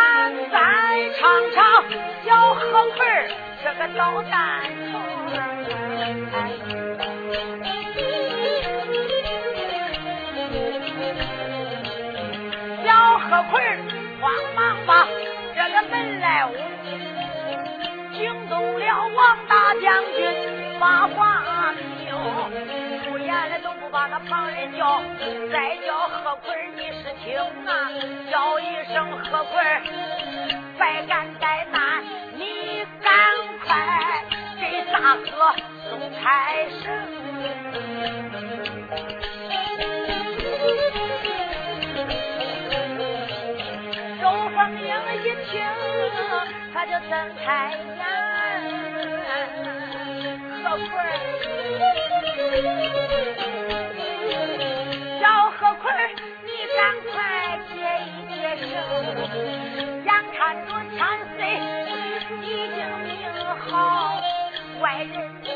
咱再唱唱小河葵这个捣蛋虫。何奎慌忙把这个门来捂，惊动了王大将军把话明，出言来都不把那旁人叫，再叫何奎你是听啊，叫一声何奎，百感怠慢，你赶快给大哥送差事。他就睁开眼，何坤小何坤你赶快接一接手，眼看着天色已经明好，外人知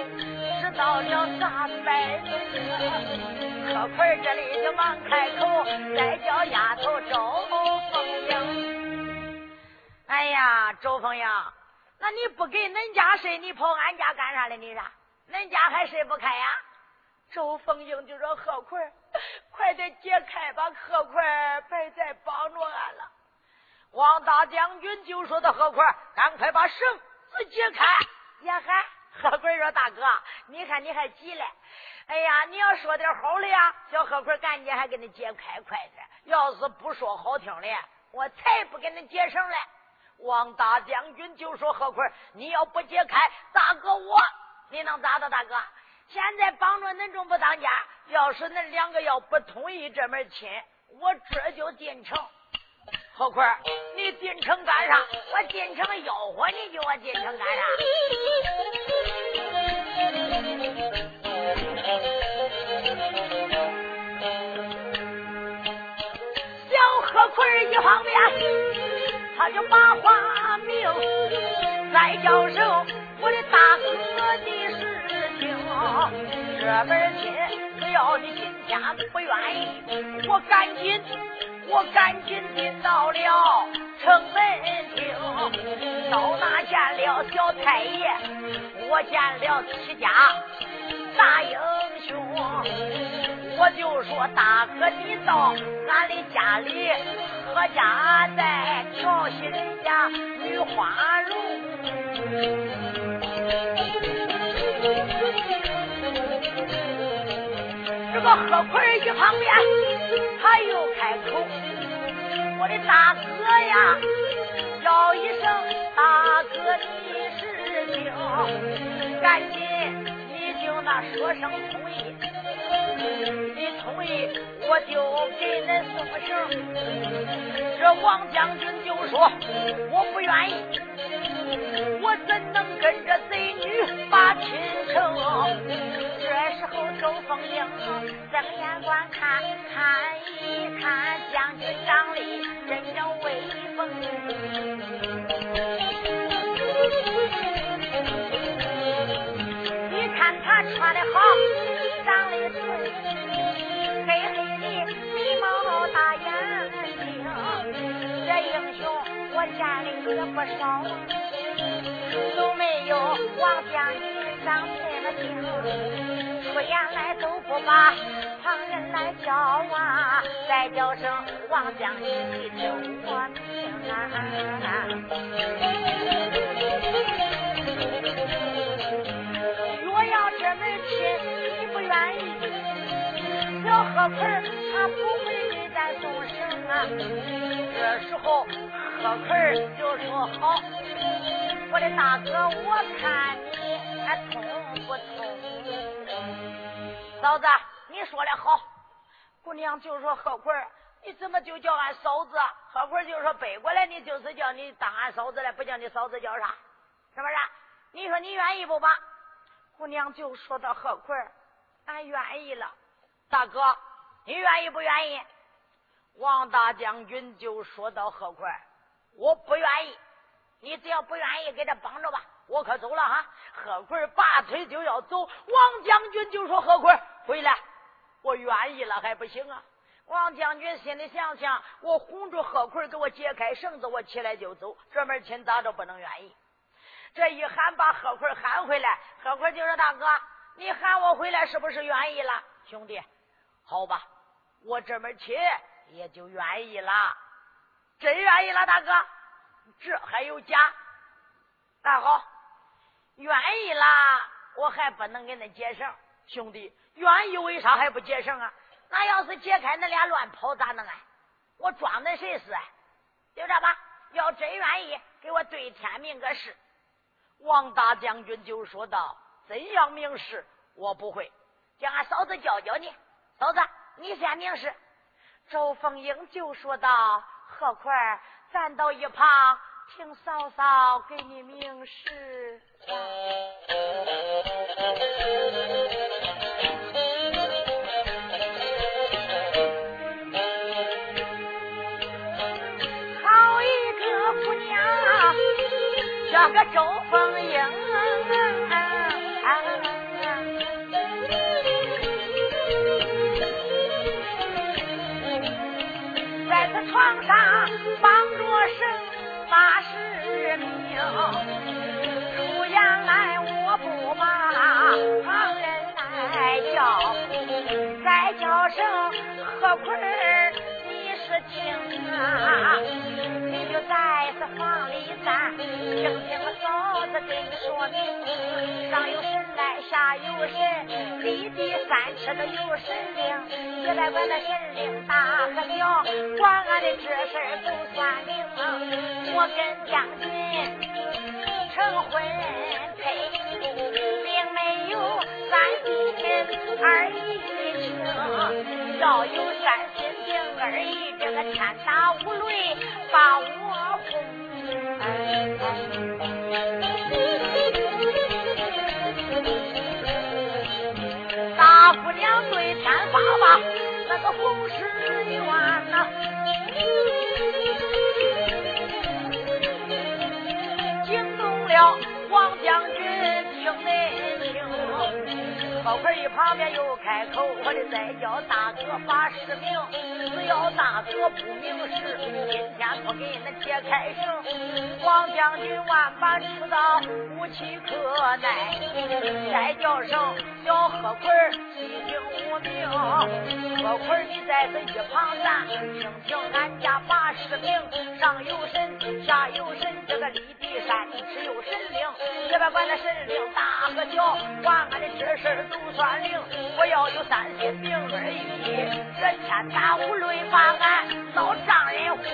道了咋办？何坤这里就忙开口，再叫丫头周凤英。哎呀，周凤英，那你不给恁家睡，你跑俺家干啥嘞？你说，恁家还睡不开呀？周凤英就说：“何奎，快点解开吧，何奎，别再帮着俺了。”王大将军就说：“的何奎，赶快把绳子解开。”呀哈，何奎说：“大哥，你看你还急嘞？哎呀，你要说点好的呀，小何奎赶紧还给你解开快点。要是不说好听的，我才不给你解绳嘞。”王大将军就说：“何坤，你要不解开，大哥我，你能咋的？大哥，现在帮着恁仲不当家，要是恁两个要不同意这门亲，我这就进城。何坤，你进城干啥？我进城吆喝，你叫我进城干啥？小何坤一方面。”他就把话明，再叫声我的大哥的事情。这门亲只要你今天不愿意，我赶紧我赶紧进到了城门厅，到那见了小太爷，我见了七家大英雄。我就说大哥，你到俺的家里，何家在调戏人家女花容。何奎一旁边，他又开口，我的大哥呀，叫一声大哥，你是听，赶紧你就那说声同意。你同意，我就给恁送个绳。这王将军就说我不愿意，我怎能跟着贼女把亲成？这时候周凤英睁眼观看，看一看将军长得真有威风。你看他穿的好。长的俊，黑黑的眉毛大眼睛，这英雄我见的也不少，有没有王将军长这么精？出言来都不把旁人来叫啊！再叫声王将军，你听我命啊！若要这门亲你不愿意，小何盆他不会给咱送行啊！这时候。老奎就说好，我的大哥，我看你还通不通？嫂子，你说的好。姑娘就说何奎，你怎么就叫俺嫂子？何奎就说背过来，你就是叫你当俺嫂子了，不叫你嫂子叫啥？是不是？你说你愿意不吧？姑娘就说到何奎，俺愿意了。大哥，你愿意不愿意？王大将军就说到：“何快，我不愿意。你只要不愿意，给他帮着吧，我可走了哈。”何坤拔腿就要走，王将军就说：“何坤，回来，我愿意了还不行啊？”王将军心里想想：“我哄住何坤，给我解开绳子，我起来就走。这门亲咋着不能愿意？”这一喊，把何坤喊回来。何坤就说：“大哥，你喊我回来，是不是愿意了？兄弟，好吧，我这门亲。”也就愿意了，真愿意了，大哥，这还有假？那好，愿意啦，我还不能给恁解绳，兄弟，愿意为啥还不解绳啊？那要是解开，恁俩乱跑咋弄啊？我装的谁是？就这吧，要真愿意，给我对天明个誓。王大将军就说道：“怎样明示？我不会，叫俺嫂子教教你。嫂子，你先明示。”周凤英就说道：“何况，站到一旁听嫂嫂给你明示。”好一个姑娘，这个周凤英。出阳来我不把旁人来叫，再叫声何坤你是听啊，你就在这房里站，听听嫂子给你说明，上有事来下有神，立地三尺的有神灵，别再管那神灵大和小，管俺的这事不算灵。我跟将军成婚配，并没有三心二意情，要有三心定二意，这个天打五雷把五爸爸，那个红石院呐，惊动了王将军，听恁听。高块一旁边又开口，我的再叫大哥把实名，只要大哥不明示，今天不给恁解开绳。王将军万般知道无奇可耐，再叫声小贺奎一听无名。贺奎你在这一旁站，听听俺家把实名，上有神，下有神，这个立地山只有神灵，也别管那神灵大和小，管俺的这事都算灵，我要有三心病二意，这天打五雷把俺老丈人轰。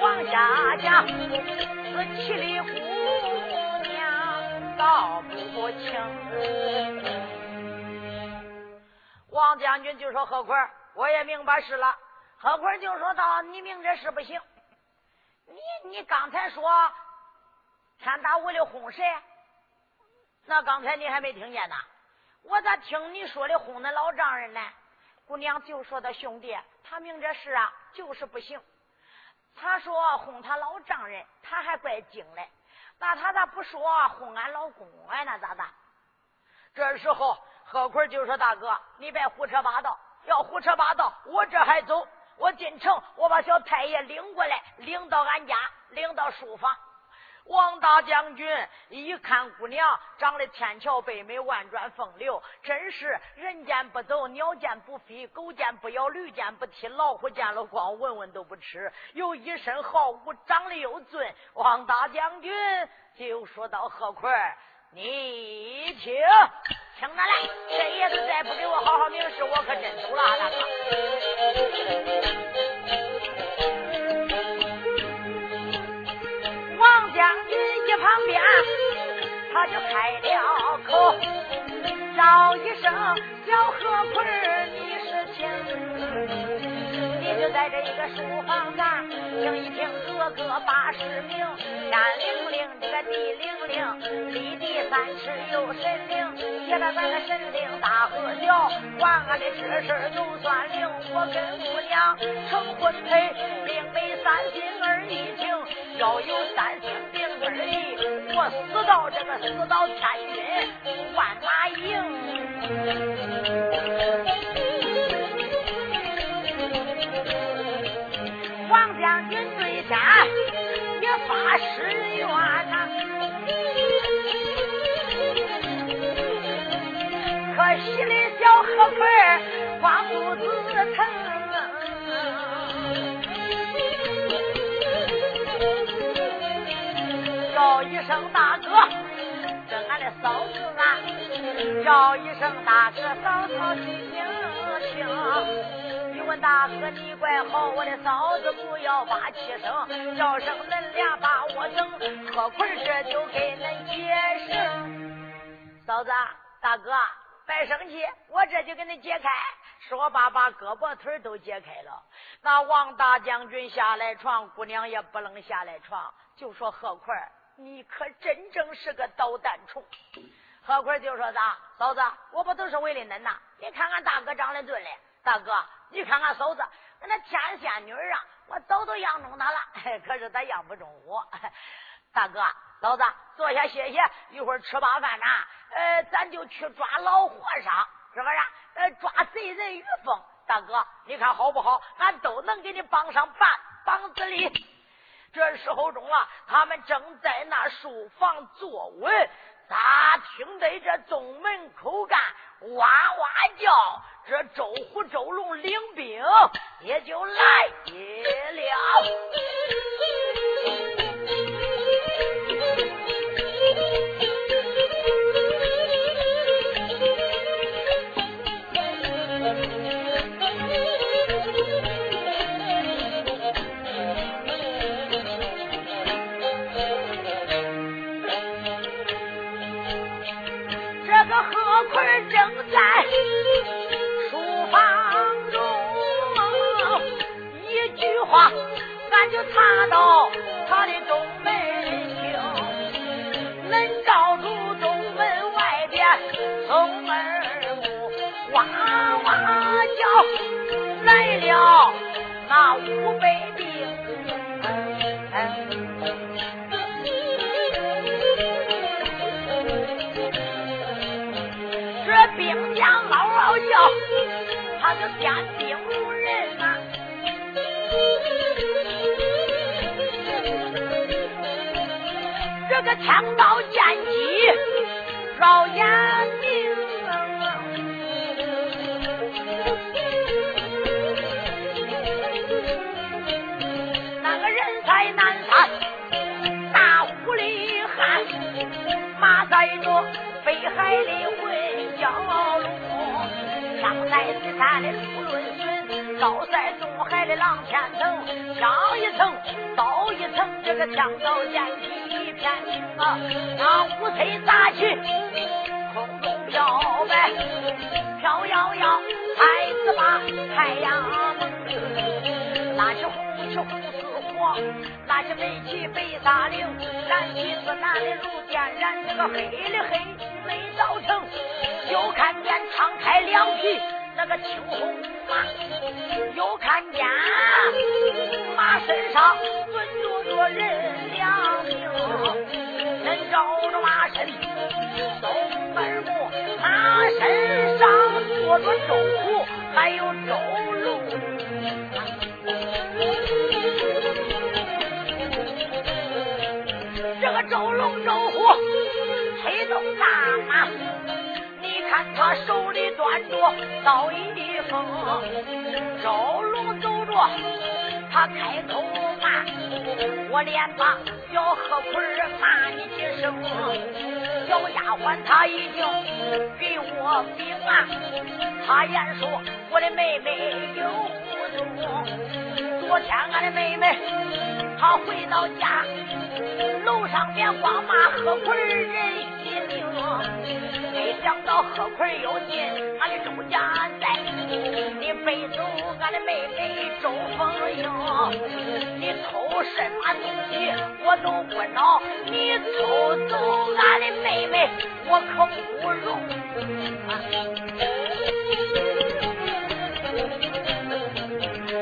往下讲，是七里姑娘道不清。王将军就说：“何坤，我也明白事了。”何坤就说道：“你明着是不行。”你你刚才说天打五雷轰谁？那刚才你还没听见呢？我咋听你说的轰那老丈人呢？姑娘就说的兄弟，他明这事啊，就是不行。他说哄他老丈人，他还怪精嘞。那他咋不说哄俺老公啊？那咋办？这时候何坤就说：“大哥，你别胡扯八道，要胡扯八道，我这还走。”我进城，我把小太爷领过来，领到俺家，领到书房。王大将军一看姑娘长得天桥北美，万转风流，真是人见不走，鸟见不飞，狗见不咬，驴见不踢，老虎见了光闻闻都不吃，有一身好武，长得又俊。王大将军就说到：“何坤，你听。”听着来，这爷子再不给我好好明示，我可真走了，大哥。将军一旁边，他就开了口，叫一声：“小何坤，你是亲，在这一个书房上，听一听哥哥把事明，天灵灵，这个地灵灵，立地三尺有神灵，接着咱个神灵大喝叫，管俺的这事都算灵，我跟姑娘成婚配，并没三心二意情，要有三心并二意，我死到这个死到天军万马营。小河葵光肚子疼，叫一声大哥，这俺的嫂子啊，叫一声大哥，嫂嫂细听你。问大哥，你怪好，我的嫂子不要把气生，叫声恁俩把我等，何坤这就给恁解释。嫂子，大哥，别生气，我这就给你解开。说罢，把胳膊腿都解开了。那王大将军下来床，姑娘也不能下来床，就说何坤，你可真正是个捣蛋虫。何坤就说咋，嫂子，我不都是为了恁呐？你看看大哥长得俊嘞，大哥。你看看嫂子，那天仙女啊，我早都养中她了，可是她养不中我。大哥，嫂子，坐下歇歇，一会儿吃罢饭呐，呃，咱就去抓老和尚，是不是？呃，抓贼人于凤。大哥，你看好不好？俺都能给你帮上半帮子里。这时候中了，他们正在那书房坐稳。咋听得这东门口干哇哇叫？这周虎、周龙领兵也就来了。到他的东门厅，能照住东门外边松儿屋哇哇叫，来了那五百兵。这兵将嗷嗷叫，他就点兵无人呐。枪刀剑戟绕眼明，那个人在南山大虎里喊，马在着北海里混蛟龙，枪在西山的出论孙，刀在东海的狼天腾，枪一层刀一层，这个枪刀剑戟。天明啊，那五彩杂旗空中飘摆，飘摇摇，太子把太阳蒙。那是红旗红似火，那是白旗白沙绫，蓝旗子蓝的如电燃，这个黑的黑没造成。又看见敞开两匹那个青红马，又看见马身上蹲坐着人两名。照着马身，东门木，马身上坐着周虎，还有周龙。这个周龙周虎推动大马，你看他手里端着刀一锋，周龙走着，他开口骂，我连把。小何坤骂你几声，小丫鬟她已经给我禀啊，他言说我的妹妹有不中。昨天俺的妹妹她回到家，楼上边光骂何坤人一命，没想到何坤又进俺的周家寨。你背走俺的妹妹周凤英，你偷什么东西我都不恼，你偷走俺的妹妹我可不容。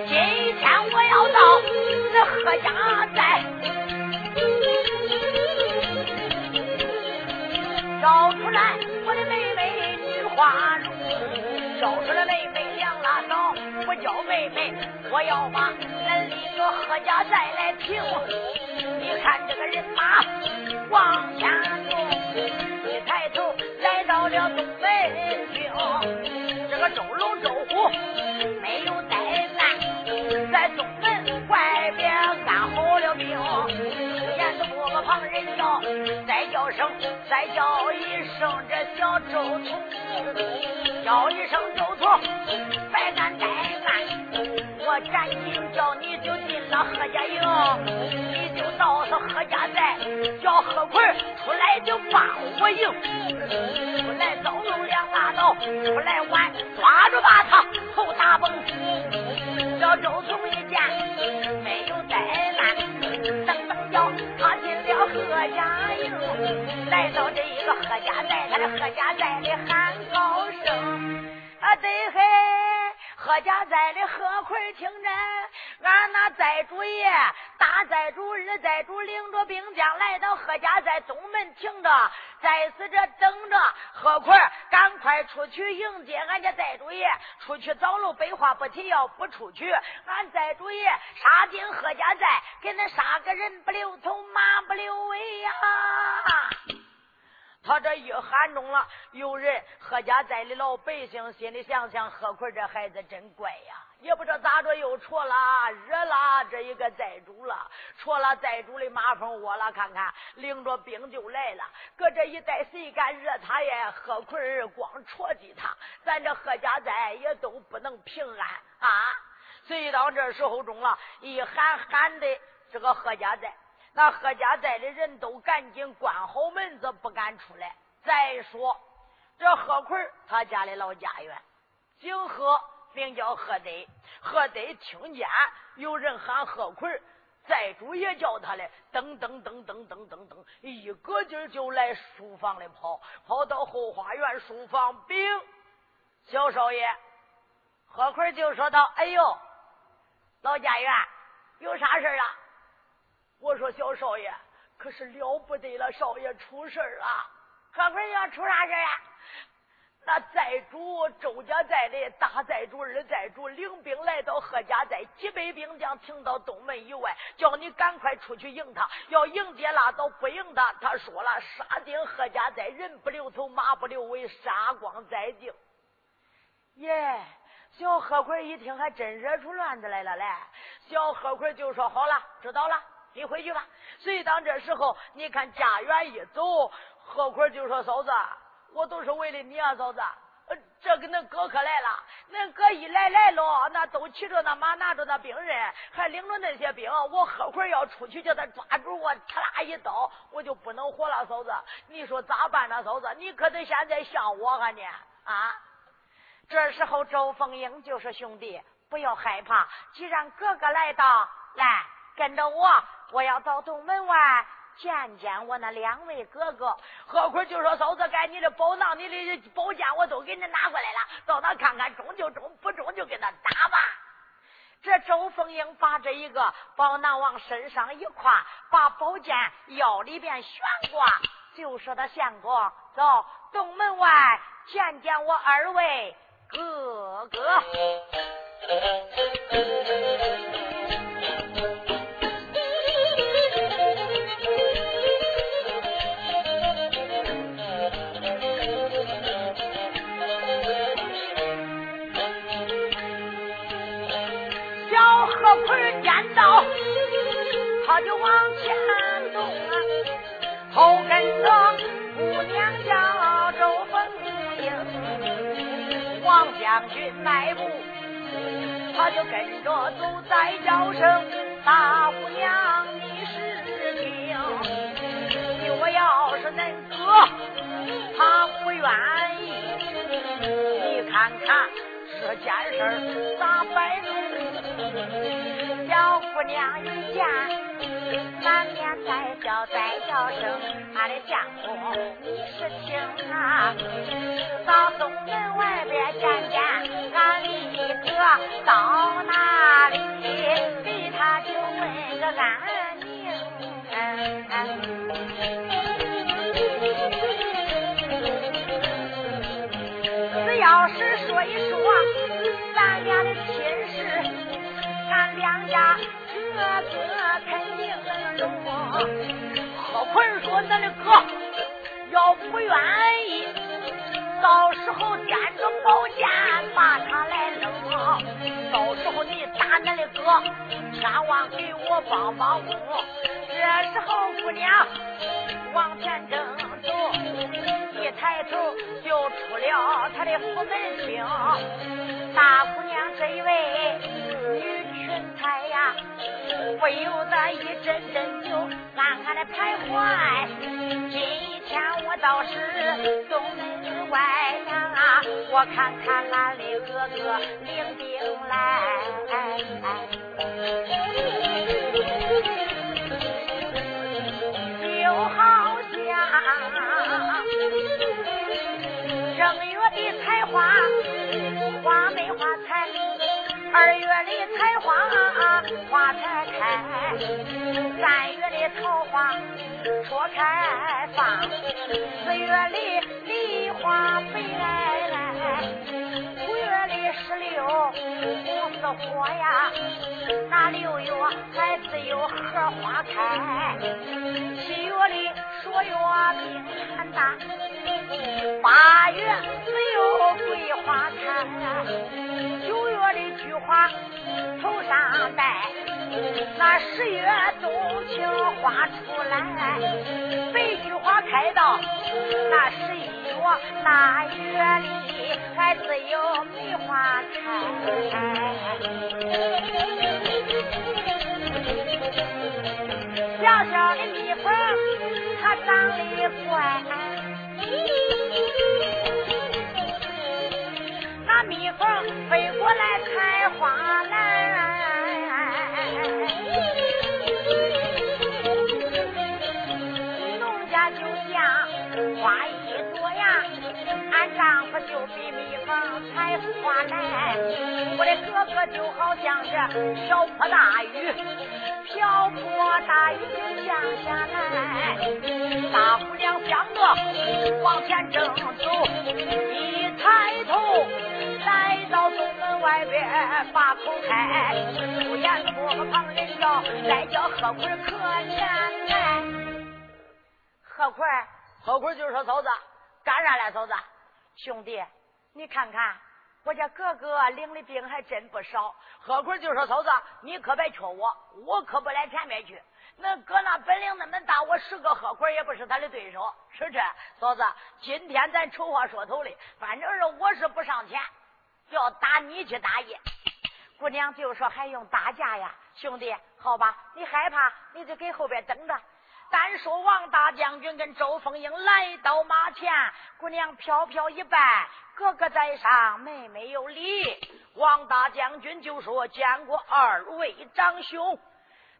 今天我要到那贺家寨，找出来我的妹妹女花叫，出来妹妹。我叫妹妹，我要把恁李个何家寨来平。你看这个人马往前走，一抬头来到了东门厅。这个周龙周虎没有怠慢，在东门外边安好了兵。眼子不个旁人叫，再叫声，再叫一声这小周通，叫一声周通，别敢怠。我赶紧叫你就进了何家营，你就到了何家寨，叫何奎出来就把我迎，出来走路两把刀，出来玩抓住把他后打崩。叫周从一见没有怠慢，噔噔叫他进了何家营，来到这一个何家寨，他的何家寨里喊声啊，对嘿。何家寨的何奎听着，俺那寨主爷、大寨主、二寨主领着兵将来到何家寨东门停着，在此这等着。何奎赶快出去迎接俺家寨主爷，出去找路，白话不提，要不出去，俺寨主爷杀进何家寨，给恁杀个人不留头，马不留尾呀！他这一喊中了，有人何家寨的老百姓心里想想：何坤这孩子真乖呀，也不知道咋着又戳了惹了这一个寨主了，戳了寨主的马蜂窝了。看看领着兵就来了，搁这一带谁敢惹他呀？何坤光戳击他，咱这何家寨也都不能平安啊！所以到这时候中了，一喊喊的这个何家寨。那贺家寨的人都赶紧关好门子，不敢出来。再说这贺奎他家的老家园，景贺名叫贺德。贺德听见有人喊贺奎，寨主也叫他嘞，噔噔噔噔噔噔噔，一个劲儿就来书房里跑，跑到后花园书房禀小少爷。贺奎就说道：“哎呦，老家园有啥事啊？”我说小少爷，可是了不得了，少爷出事了。何奎要出啥事啊？那寨主周家寨的大寨主、二寨主领兵来到贺家寨，几百兵将停到东门以外，叫你赶快出去迎他。要迎接拉倒，不迎他，他说了，杀进贺家寨，人不留头，马不留尾，杀光在净。耶！小何奎一听，还真惹出乱子来了嘞。小何奎就说：“好了，知道了。”你回去吧。所以当这时候，你看家园一走，何奎就说：“嫂子，我都是为了你啊，嫂子。呃这个恁哥可来了，恁哥一来来了，那都骑着那马，拿着那兵刃，还领着那些兵。我何奎要出去叫他抓住我，呲啦一刀，我就不能活了，嫂子。你说咋办呢，嫂子？你可得现在想我啊，你啊！这时候，周凤英就说：兄弟，不要害怕，既然哥哥来到，来跟着我。”我要到东门外见见我那两位哥哥。何坤就说：“嫂子，该你的宝囊、你的宝剑，我都给你拿过来了。到那看看，中就中，不中就跟他打吧。”这周凤英把这一个宝囊往身上一挎，把宝剑腰里边悬挂，就说：“他相公，走东门外见见我二位哥哥。”就往前走啊，后跟着姑娘叫周凤英，王将军迈步，他就跟着走，再叫声大姑娘你是听，我要是恁哥，他不愿意，你看看这件事咋摆弄？小姑娘一见，满面带笑带笑声，俺的相公你是听啊？到东门外边见见，俺李哥到哪里？给他就问个安宁。只要是说一说咱俩的亲事，俺两家个个肯定容。何坤说：“咱的哥要不愿意，到时候掂着宝剑把他来扔。到时候你打咱的哥，千万给我帮帮工。这时候姑娘往前正走。”一抬头就出了他的府门厅，大姑娘这一位女裙钗呀，不由得一阵阵就暗暗的徘徊。今天我倒是东门外呀，我看看俺的哥哥领兵来，桃花初开放，四月里梨花飞来来，五月里石榴红似火呀，那六月还只有荷花开，七月里朔月冰山大。八月只有桂花开，九月里菊花头上戴，那十月冬青花出来，白菊花开到那十一月，那月里还只有梅花开。小小的蜜蜂，它长得乖。那蜜蜂飞过来采花来，一朵呀，俺丈夫就比蜜蜂采花来。我的哥哥就好像这瓢泼大雨，瓢泼大雨就降下来。大姑娘想着往前正走，一抬头。来到东门外边，把口开，出言不旁人叫，再叫何坤可怜来。何坤，何坤就说：“嫂子，干啥来？嫂子，兄弟，你看看，我家哥哥领的兵还真不少。何坤就说：“嫂子，你可别缺我，我可不来前面去。那哥那本领那么大，我十个何坤也不是他的对手。是这，嫂子，今天咱丑话说头里，反正是我是不上前。”要打你去打也，姑娘就说还用打架呀，兄弟，好吧，你害怕你就给后边等着。单说王大将军跟周凤英来到马前，姑娘飘飘一拜，哥哥在上，妹妹有礼。王大将军就说见过二位长兄。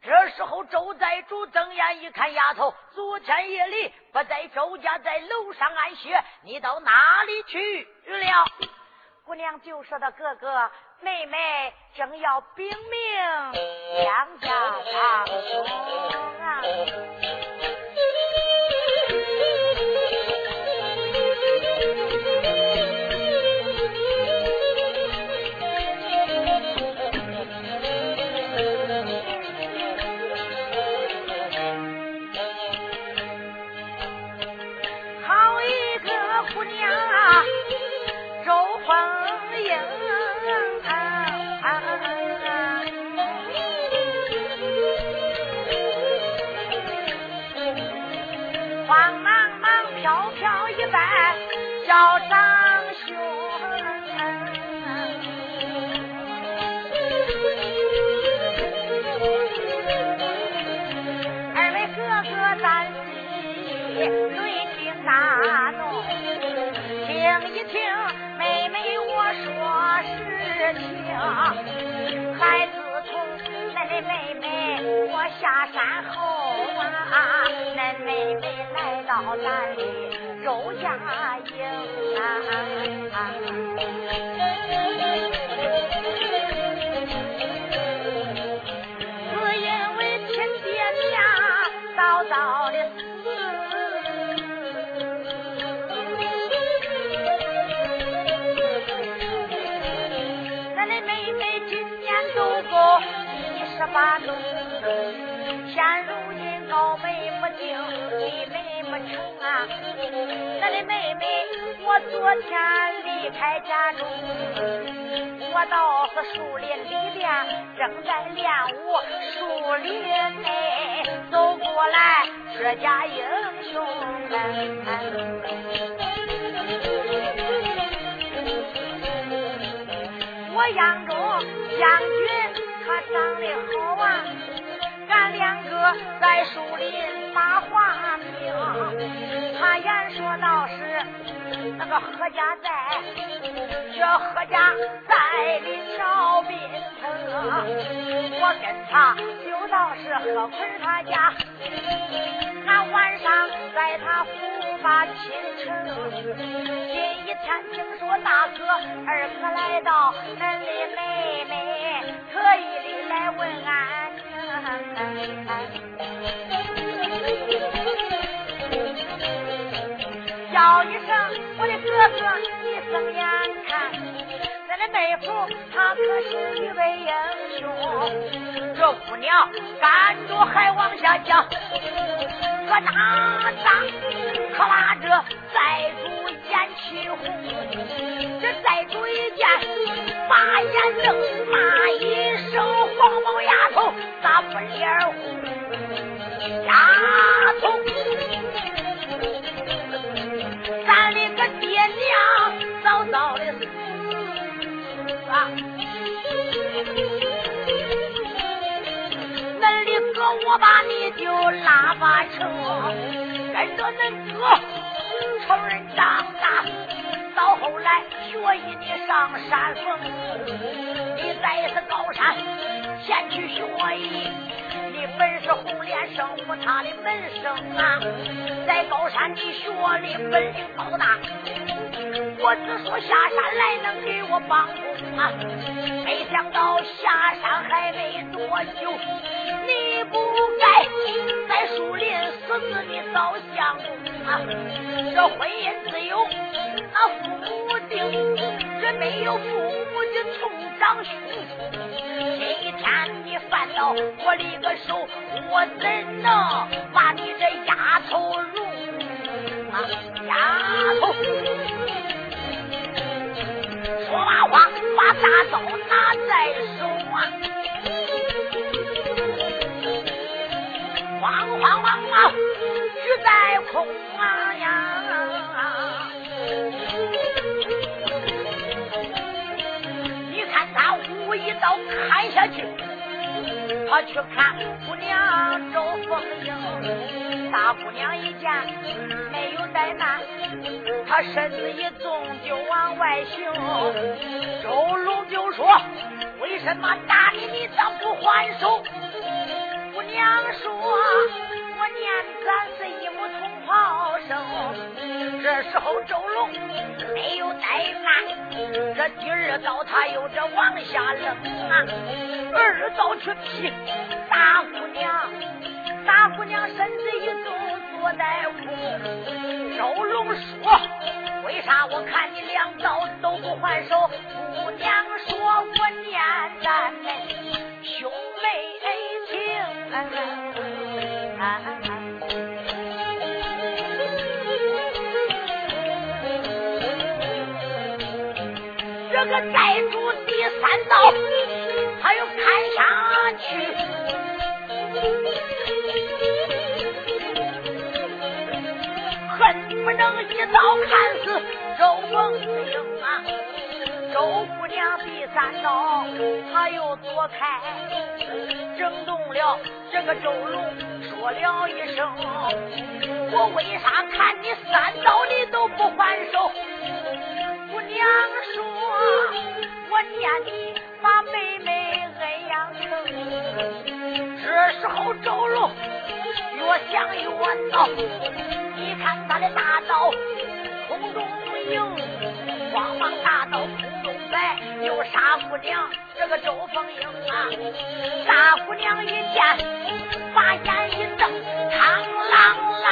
这时候周寨主睁眼一看，丫头，昨天夜里不在周家，在楼上安歇，你到哪里去了？姑娘就说的哥哥妹妹正要禀明两下山后啊，恁妹妹来到咱的周家营啊。我因为亲爹娘早早的死，恁妹妹今年又过一十八周岁。成啊！咱的妹妹，我昨天离开家中，我到树林里边，正在练武。树林内走过来，这家英雄我杨中将军。他长得好啊，在树林把话听。他言说道是那个何家在，这何家在临朝宾城。我跟他就到是何坤他家，那晚上在他府把亲成。今一天听说大哥二哥来到，恁的妹妹。特意的来问安叫一声我的哥哥，你睁眼看，咱的妹夫他可是一位英雄。这姑娘赶着还往下叫，可哪吒可拉着寨主眼气红，这寨主一见。把眼瞪，我把你就拉把成，跟着恁哥成人长大。”到后来，学艺你上山峰，你再是高山前去学艺，你本是红莲圣母他的门生啊，在高山你学的本领高大，我只说下山来能给我帮工啊，没想到下山还没多久，你不该在树林死死的找相公啊，这婚姻自由。那父母定，这没有父母就从长兄。今天你犯到我的个手，我怎能把你这丫头容啊？丫头，说完话，把大刀拿在手啊，啊，举在空啊呀！你看他武一刀砍下去，他去看姑娘周凤英。大姑娘一见没有怠慢，他身子一纵就往外行。周龙就说：“为什么打你，你咋不还手？”姑娘说：“念咱是一母同胞生。”这时候周龙没有怠慢，这第二刀他又这往下扔啊，二刀去劈大姑娘，大姑娘身子一动坐在空。周龙说：“为啥我看你两刀都不还手？”姑娘说：“我念咱们兄妹情。”这个寨主第三刀，他又砍下去，恨不能一刀砍死周凤英啊！周姑娘第三刀，他又躲开，整动了这个周龙，说了一声：“我为啥看你三刀你都不还手？”姑娘说。我念你把妹妹恩养成。这时候周龙越想越恼，你看他的大刀空中迎，慌忙大刀空中摆，又杀姑娘这个周凤英啊，大姑娘一见，把眼一瞪，嘡啷啷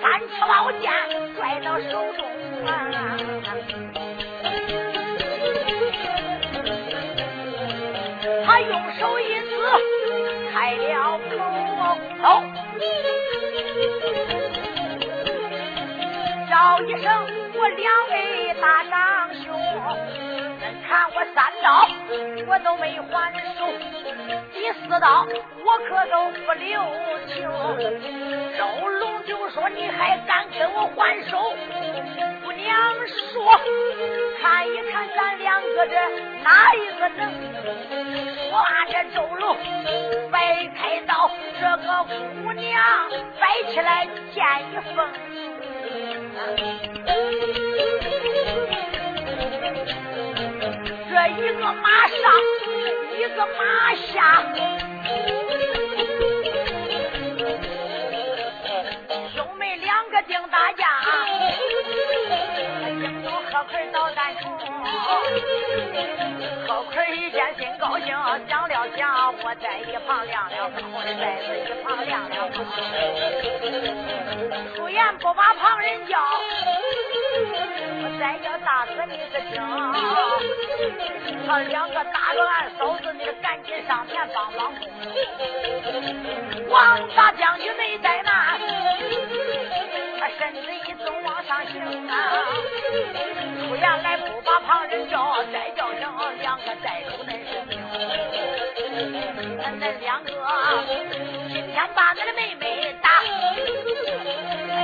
三尺宝剑拽到手中啊。走，叫一声我两位大长兄，恁看我三刀我都没还手，第四刀我可都不留情。周龙就说你还敢跟我还手？姑娘说，看一看咱两个这哪一个能？我这周龙，姑娘摆起来见一风。这一个马上，一个马下，兄妹两个定打架，英雄何奎捣蛋虫。何奎一见心高兴，想了想，我在一旁亮亮灯，我在这一旁亮亮灯。出言不把旁人叫，我再叫大哥你是听。他两个打个俺嫂子，你赶紧上前帮帮忙。王大将军没在那，他身子一走往上行啊。出言来不把旁人叫，再叫声两个带走恁是命。恁两个今天把恁的妹妹打，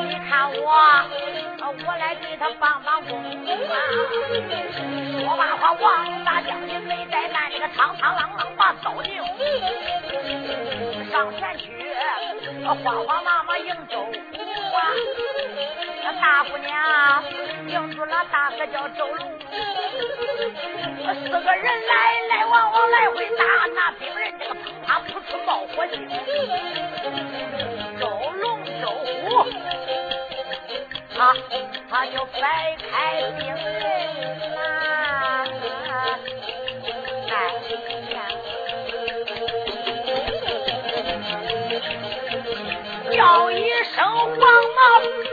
你看我，我来给他帮帮工啊。说罢话，王大将军没怠慢，这个苍苍啷啷把刀拧，上前去，慌慌忙忙迎周啊。那大姑娘迎住了大哥叫周龙，四个人来来往往来回打，那兵人这个砰啪扑出冒火星。周龙周武，他他就摆开兵人呐，哎呀，叫一声黄毛。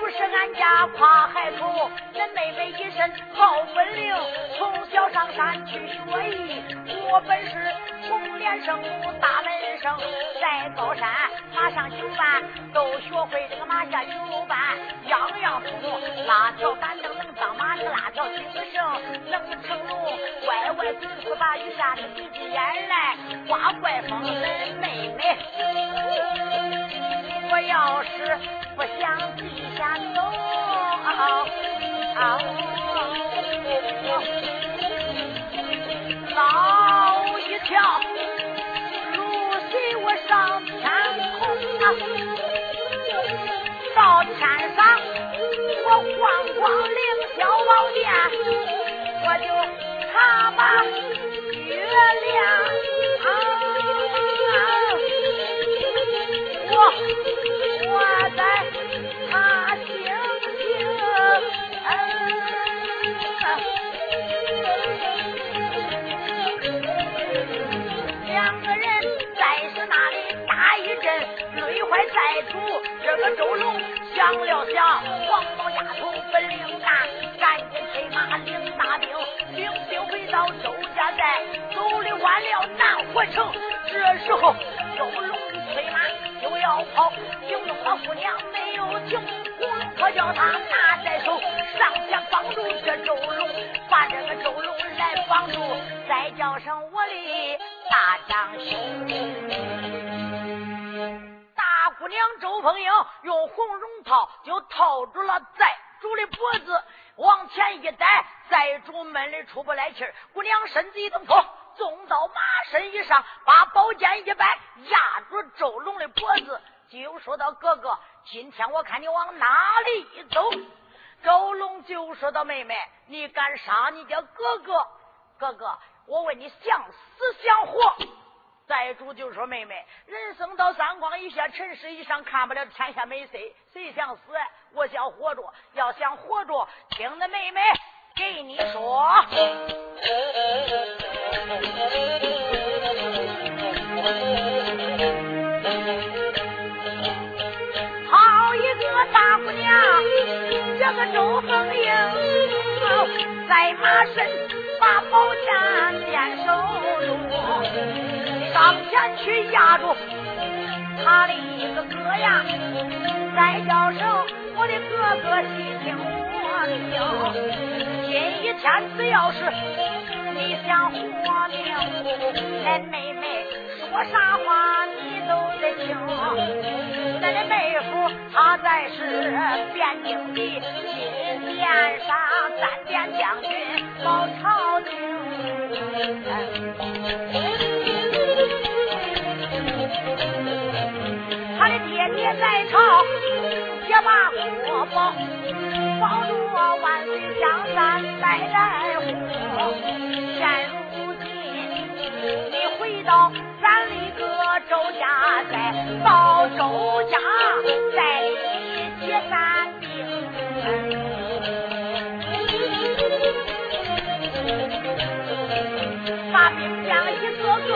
不是俺家夸海口，恁妹妹一身好本领，从小上山去学艺，我本是红脸生，大门生，在高山马上九班，都学会这个马下九班，样样通，拉条板凳能当马，拉条精绳能成龙，歪歪嘴子把雨下的鼻子眼来，刮怪。风恁妹妹，我要是向地下走，老一条路随我上天空啊，到天上我逛逛凌霄宝殿，我就踏把月亮。来寨主这个周龙想了想，黄毛丫头本领大，赶紧催马领大兵，领兵回到周家寨，走的晚了难活城。这时候周龙催马就要跑，惊动了姑娘没有停，胡可叫他拿在手，上前帮助这周龙，把这个周龙来帮助，再叫上我的大长兄。娘周凤英用红绒套就套住了寨主的脖子，往前一带，寨主闷的出不来气儿。姑娘身子一蹬，错，纵到马身以上，把宝剑一摆，压住周龙的脖子，就说道：“哥哥，今天我看你往哪里走？”周龙就说道：“妹妹，你敢杀你家哥哥？哥哥，我问你想死想活？”寨主就说：“妹妹，人生到三光以下，尘世以上，看不了天下美色？谁想死？我想活着。要想活着，听那妹妹给你说。好一个大姑娘！”这个周凤英在马身把宝剑坚守住，上前去压住他的一个哥呀！再叫声我的哥哥细听我听，今一天只要是你想活命，哎妹妹说啥话你都得听。咱的妹夫，他在是汴京的金殿上三殿将军，保朝廷。保，保住万岁江山代代护。现如今，你回到。咱那个周家在保周家，带领解散兵，把兵将一个个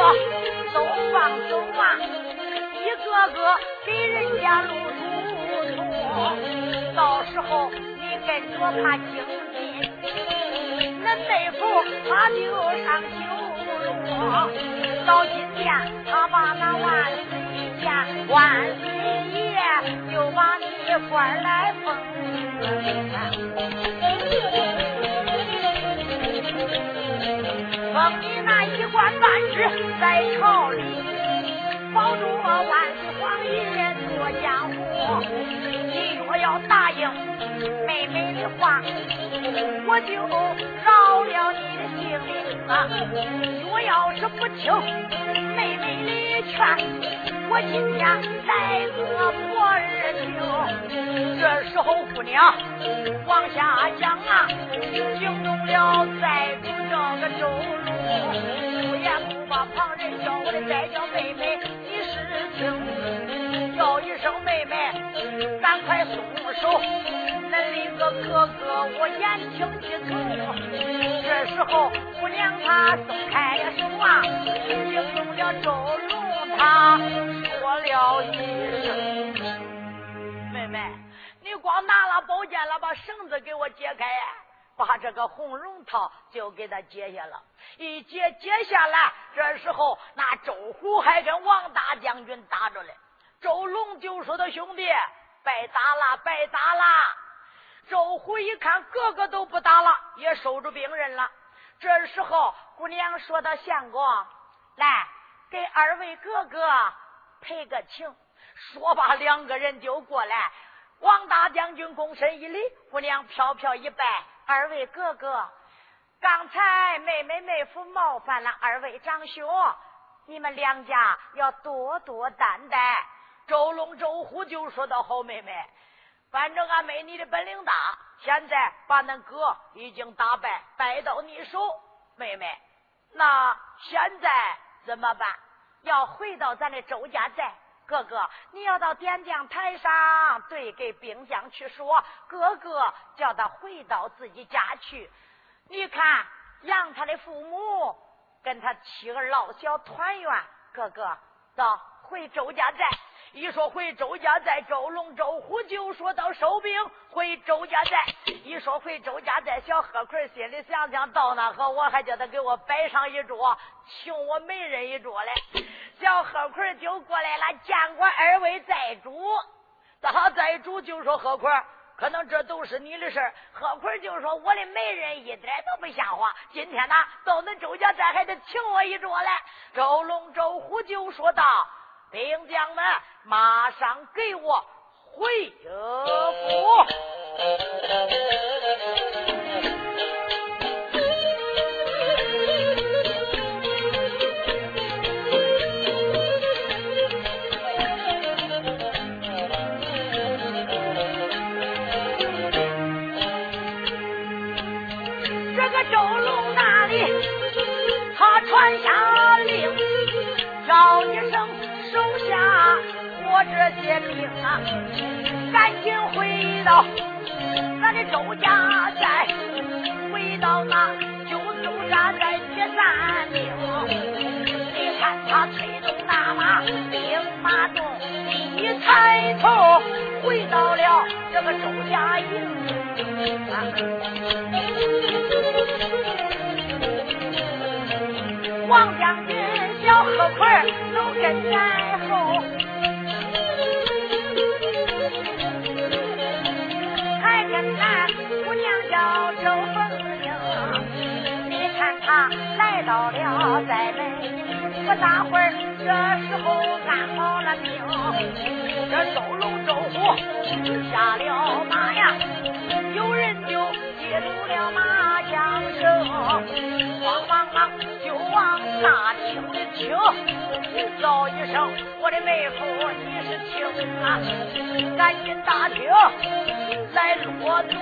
都放走啊！一个个给人家路，到时候你跟着他精进，那内府他就上修路。到今天，他把那万岁爷万岁爷，就把你官来封。封你那一官半职在朝里，保住万岁皇爷做江湖。你若要答应妹妹的话，我就饶了你的性命啊！我要是不听妹妹的劝，我今天来个破二听。这时候姑娘往下讲啊，惊动了寨主这个周龙，不言不把旁人叫我的再叫妹妹，你是听，一声妹妹，赶快松手。那另个哥哥，我言听计从。这时候姑娘她松开了手啊，惊动了周龙，他说了一声：“妹妹，你光拿了宝剑了，把绳子给我解开，把这个红绒套就给他解下了。一解解下来，这时候那周虎还跟王大将军打着嘞。周龙就说：‘他兄弟，白打了，白打了。’”周虎一看，个个都不打了，也收住兵刃了。这时候，姑娘说到：“相公，来给二位哥哥赔个情。”说罢，两个人就过来。王大将军躬身一礼，姑娘飘飘一拜：“二位哥哥，刚才妹妹妹夫冒犯了二位长兄，你们两家要多多担待。”周龙、周虎就说到：“好妹妹。”反正俺没你的本领大，现在把恁哥已经打败，败到你手，妹妹，那现在怎么办？要回到咱的周家寨，哥哥，你要到点将台上对给兵将去说，哥哥叫他回到自己家去。你看，让他的父母跟他妻儿老小团圆，哥哥，走回周家寨。一说回周家寨，周龙、周虎就说到收兵回周家寨。一说回周家寨，小贺奎心里想想到那和我还叫他给我摆上一桌，请我媒人一桌嘞。小贺奎就过来了，见过二位寨主。大寨主就说：“贺奎，可能这都是你的事儿。何坤就说我的媒人一点都不像话。今天呢，到恁周家，寨还得请我一桌来。周龙、周虎就说道：“兵将们，马上给我回府。”赶紧回到咱的周家寨，回到那九州扎寨铁三兵。你看他催动大马，兵马动，一抬头回到了这个周家营。王将军、小何奎都跟在后，到了寨门，不大会儿，这时候安好了兵。这周龙、周虎下了马呀，有人就接住了马缰绳，就往。大厅里请，叫一声我的妹夫，你是请啊！赶紧大厅来落座，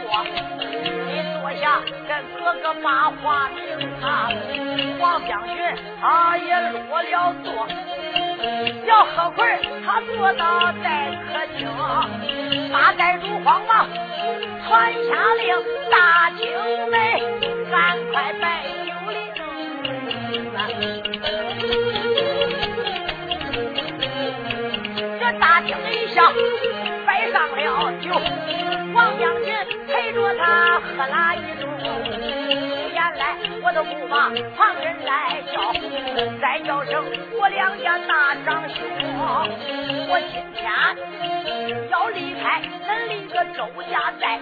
你坐下跟哥哥把话明啊！王将军他也落了座，小贺奎他坐到待客厅，八寨主慌忙传下令，大厅内赶快摆。这大厅里下摆上了酒，王将军陪着他喝了一盅。原来我都不把旁人来叫，再叫声我两家大长兄。我今天要离开恁离个周家寨，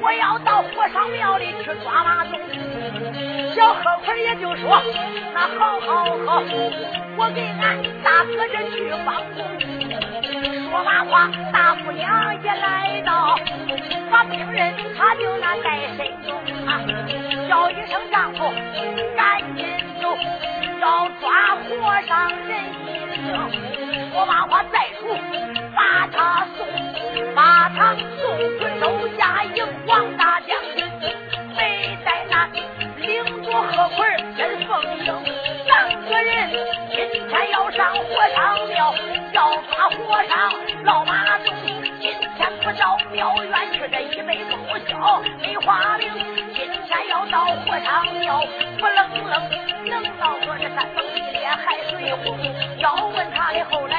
我要到火上庙里去抓马东。小贺奎也就说：“那好好好，我给俺大哥这去帮工。”说完话，大姑娘也来到，把病人他就那带身中啊。叫一声丈夫，赶紧走，要抓和尚人一命。我把话再说，把他送，把他送回要火上，老马忠今天不叫庙院去，这一辈子不孝没花名。今天要到火上庙，不冷冷能到说是山崩地裂海水轰？要问他的后来。